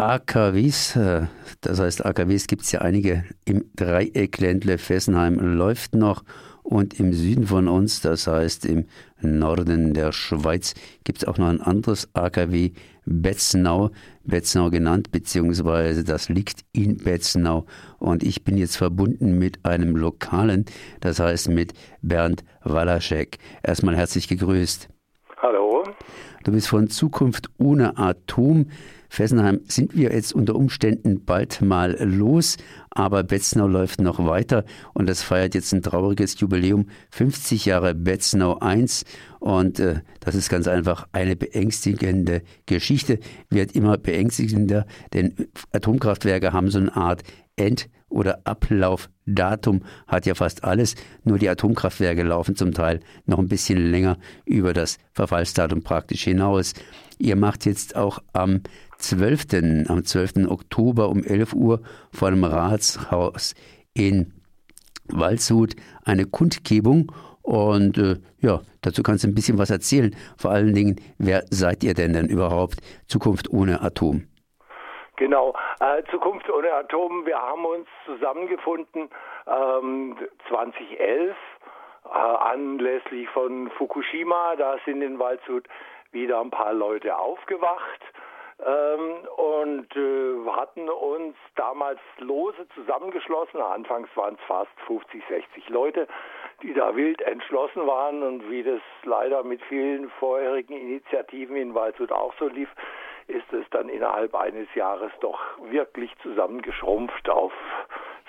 AKWs, äh, das heißt AKWs gibt es ja einige im Dreieckländle Fessenheim läuft noch und im Süden von uns, das heißt im Norden der Schweiz, gibt es auch noch ein anderes AKW, Betzenau, Betzenau genannt, beziehungsweise das liegt in Betzenau und ich bin jetzt verbunden mit einem Lokalen, das heißt mit Bernd Walaschek. Erstmal herzlich gegrüßt. Du bist von Zukunft ohne Atom. Fessenheim sind wir jetzt unter Umständen bald mal los, aber Betznau läuft noch weiter und das feiert jetzt ein trauriges Jubiläum, 50 Jahre Betznau 1 und äh, das ist ganz einfach eine beängstigende Geschichte, wird immer beängstigender, denn Atomkraftwerke haben so eine Art End- oder Ablaufdatum hat ja fast alles, nur die Atomkraftwerke laufen zum Teil noch ein bisschen länger über das Verfallsdatum praktisch hinaus. Ihr macht jetzt auch am 12. am 12. Oktober um 11 Uhr vor dem Ratshaus in Waldshut eine Kundgebung und äh, ja, dazu kannst du ein bisschen was erzählen. Vor allen Dingen, wer seid ihr denn denn überhaupt? Zukunft ohne Atom. Genau, äh, Zukunft ohne Atom. Wir haben uns zusammengefunden ähm, 2011 äh, anlässlich von Fukushima. Da sind in Waldshut wieder ein paar Leute aufgewacht ähm, und äh, hatten uns damals lose zusammengeschlossen. Anfangs waren es fast 50, 60 Leute, die da wild entschlossen waren und wie das leider mit vielen vorherigen Initiativen in Waldshut auch so lief, ist es dann innerhalb eines Jahres doch wirklich zusammengeschrumpft auf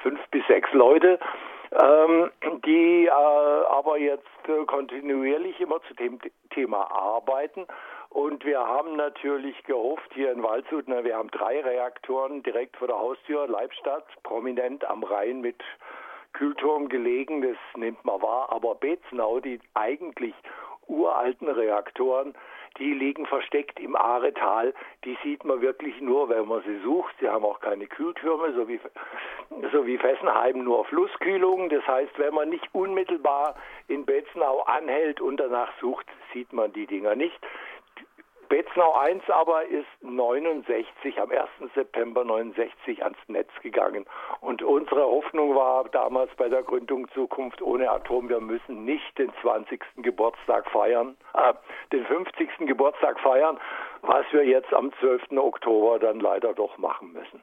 fünf bis sechs Leute, ähm, die äh, aber jetzt äh, kontinuierlich immer zu dem Thema arbeiten. Und wir haben natürlich gehofft hier in Waldshut, na, wir haben drei Reaktoren direkt vor der Haustür, Leibstadt, prominent am Rhein mit Kühlturm gelegen, das nimmt man wahr, aber Beznau, die eigentlich uralten Reaktoren, die liegen versteckt im Aretal. Die sieht man wirklich nur, wenn man sie sucht. Sie haben auch keine Kühltürme, so wie, so wie Fessenheim nur Flusskühlung. Das heißt, wenn man nicht unmittelbar in Betznau anhält und danach sucht, sieht man die Dinger nicht. Betznau 1 aber ist 69, am 1. September 69 ans Netz gegangen. Und unsere Hoffnung war damals bei der Gründung Zukunft ohne Atom, wir müssen nicht den 20. Geburtstag feiern, äh, den 50. Geburtstag feiern, was wir jetzt am 12. Oktober dann leider doch machen müssen.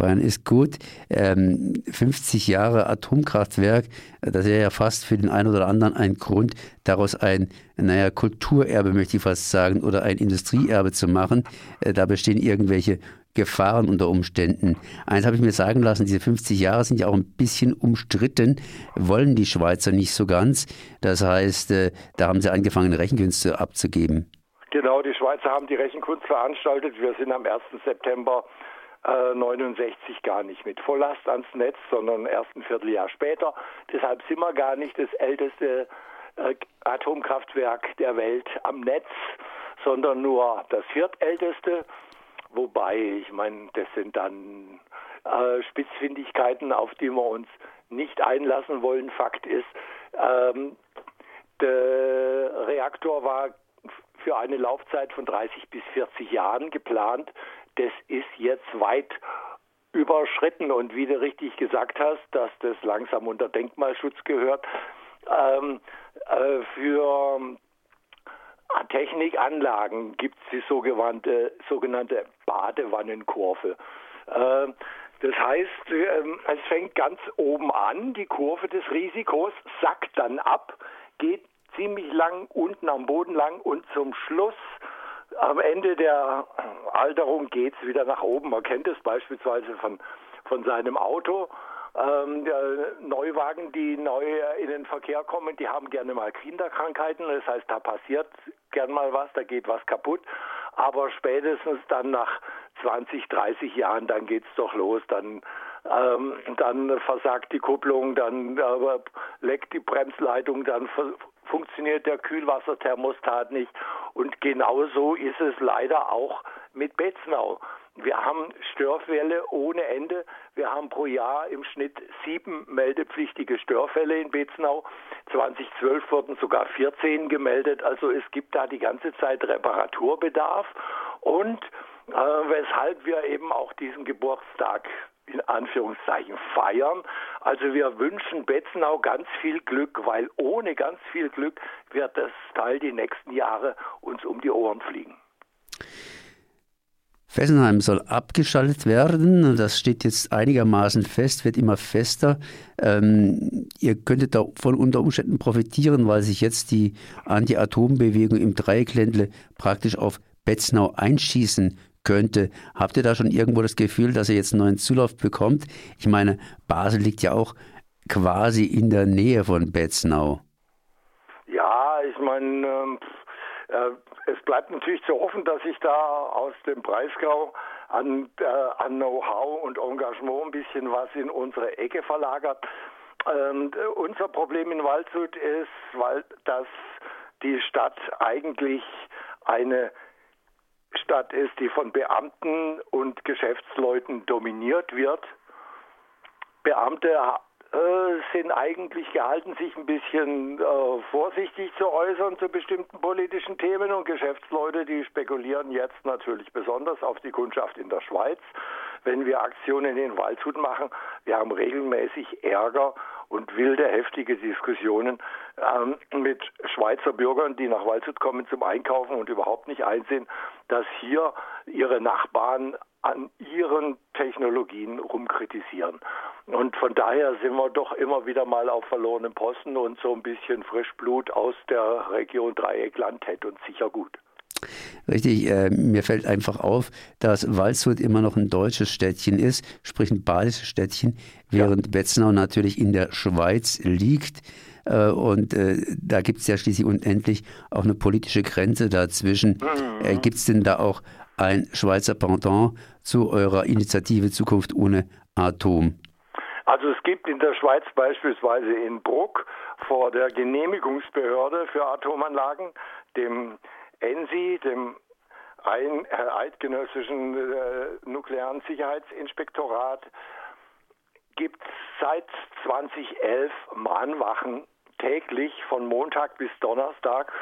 Feiern ist gut. Ähm, 50 Jahre Atomkraftwerk, das wäre ja fast für den einen oder anderen ein Grund, daraus ein, naja, Kulturerbe möchte ich fast sagen, oder ein Industrieerbe zu machen. Äh, da bestehen irgendwelche Gefahren unter Umständen. Eins habe ich mir sagen lassen, diese 50 Jahre sind ja auch ein bisschen umstritten, wollen die Schweizer nicht so ganz. Das heißt, äh, da haben sie angefangen, Rechenkünste abzugeben. Genau, die Schweizer haben die Rechenkunst veranstaltet. Wir sind am 1. September 69 äh, gar nicht mit Volllast ans Netz, sondern erst ein Vierteljahr später. Deshalb sind wir gar nicht das älteste äh, Atomkraftwerk der Welt am Netz, sondern nur das viertälteste. Wobei, ich meine, das sind dann äh, Spitzfindigkeiten, auf die wir uns nicht einlassen wollen. Fakt ist, ähm, der Reaktor war für eine Laufzeit von 30 bis 40 Jahren geplant das ist jetzt weit überschritten. Und wie du richtig gesagt hast, dass das langsam unter Denkmalschutz gehört, ähm, äh, für Technikanlagen gibt es die sogenannte, sogenannte Badewannenkurve. Äh, das heißt, äh, es fängt ganz oben an, die Kurve des Risikos sackt dann ab, geht ziemlich lang unten am Boden lang und zum Schluss am Ende der Alterung geht es wieder nach oben. Man kennt es beispielsweise von, von seinem Auto. Ähm, Neuwagen, die neu in den Verkehr kommen, die haben gerne mal Kinderkrankheiten. Das heißt, da passiert gern mal was, da geht was kaputt. Aber spätestens dann nach 20, 30 Jahren, dann geht's doch los. Dann, ähm, dann versagt die Kupplung, dann äh, leckt die Bremsleitung, dann funktioniert der Kühlwasserthermostat nicht. Und genauso ist es leider auch mit Betznau. Wir haben Störfälle ohne Ende. Wir haben pro Jahr im Schnitt sieben meldepflichtige Störfälle in Betznau. 2012 wurden sogar 14 gemeldet. Also es gibt da die ganze Zeit Reparaturbedarf. Und äh, weshalb wir eben auch diesen Geburtstag in Anführungszeichen feiern. Also wir wünschen Betzenau ganz viel Glück, weil ohne ganz viel Glück wird das Teil die nächsten Jahre uns um die Ohren fliegen. Fessenheim soll abgeschaltet werden. Das steht jetzt einigermaßen fest, wird immer fester. Ähm, ihr könntet davon unter Umständen profitieren, weil sich jetzt die Anti-Atom-Bewegung im Dreieckländle praktisch auf Betznau einschießen könnte. Habt ihr da schon irgendwo das Gefühl, dass ihr jetzt einen neuen Zulauf bekommt? Ich meine, Basel liegt ja auch quasi in der Nähe von Betznau. Ja, ich meine, ähm, äh, es bleibt natürlich zu hoffen, dass sich da aus dem Breisgau an, äh, an Know-how und Engagement ein bisschen was in unsere Ecke verlagert. Ähm, unser Problem in Waldshut ist, weil dass die Stadt eigentlich eine Stadt ist, die von Beamten und Geschäftsleuten dominiert wird. Beamte äh, sind eigentlich gehalten, sich ein bisschen äh, vorsichtig zu äußern zu bestimmten politischen Themen und Geschäftsleute, die spekulieren jetzt natürlich besonders auf die Kundschaft in der Schweiz. Wenn wir Aktionen in Waldshut machen, wir haben regelmäßig Ärger und wilde, heftige Diskussionen ähm, mit Schweizer Bürgern, die nach Waldshut kommen zum Einkaufen und überhaupt nicht einsehen, dass hier ihre Nachbarn an ihren Technologien rumkritisieren. Und von daher sind wir doch immer wieder mal auf verlorenen Posten und so ein bisschen Frischblut aus der Region Dreieckland hätte uns sicher gut. Richtig, äh, mir fällt einfach auf, dass Waldshut immer noch ein deutsches Städtchen ist, sprich ein badisches Städtchen, während ja. Betznau natürlich in der Schweiz liegt. Äh, und äh, da gibt es ja schließlich unendlich auch eine politische Grenze dazwischen. Mhm. Äh, gibt es denn da auch ein Schweizer Pendant zu eurer Initiative Zukunft ohne Atom? Also es gibt in der Schweiz beispielsweise in Bruck vor der Genehmigungsbehörde für Atomanlagen, dem ENSI, dem ein, äh, eidgenössischen äh, nuklearen Sicherheitsinspektorat, gibt seit 2011 Mahnwachen täglich von Montag bis Donnerstag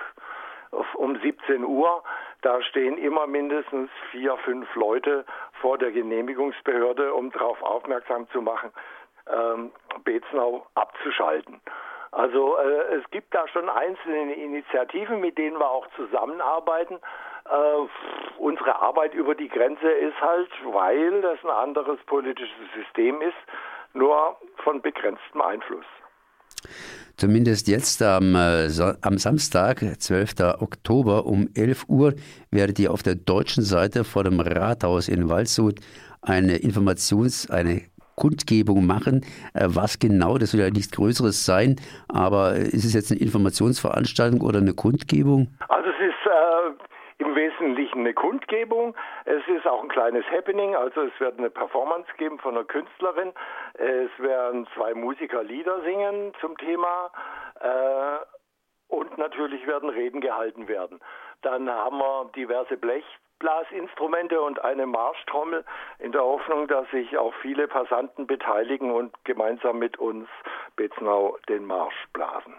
um 17 Uhr. Da stehen immer mindestens vier, fünf Leute vor der Genehmigungsbehörde, um darauf aufmerksam zu machen, ähm, Beznau abzuschalten. Also äh, es gibt da schon einzelne Initiativen, mit denen wir auch zusammenarbeiten. Äh, unsere Arbeit über die Grenze ist halt, weil das ein anderes politisches System ist, nur von begrenztem Einfluss. Zumindest jetzt am, äh, am Samstag, 12. Oktober um 11 Uhr, werdet ihr auf der deutschen Seite vor dem Rathaus in Waldshut eine Informations-, eine Kundgebung machen. Äh, was genau, das soll ja nichts Größeres sein, aber ist es jetzt eine Informationsveranstaltung oder eine Kundgebung? Also es ist äh, im Wesentlichen eine Kundgebung. Es ist auch ein kleines Happening, also es wird eine Performance geben von einer Künstlerin. Es werden zwei Musiker Lieder singen zum Thema. Äh, und natürlich werden Reden gehalten werden. Dann haben wir diverse Blechblasinstrumente und eine Marschtrommel in der Hoffnung, dass sich auch viele Passanten beteiligen und gemeinsam mit uns Betznau den Marsch blasen.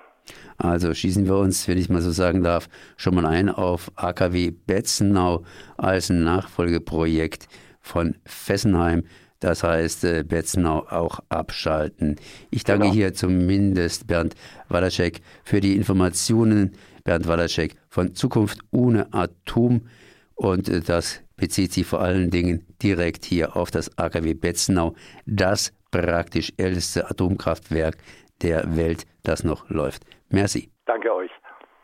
Also schießen wir uns, wenn ich mal so sagen darf, schon mal ein auf AKW Betzenau als ein Nachfolgeprojekt von Fessenheim. Das heißt, äh, Betzenau auch abschalten. Ich danke genau. hier zumindest Bernd Walaschek für die Informationen. Bernd Walaschek von Zukunft ohne Atom. Und äh, das bezieht sich vor allen Dingen direkt hier auf das AKW Betzenau, das praktisch älteste Atomkraftwerk der Welt, das noch läuft. Merci. Danke euch.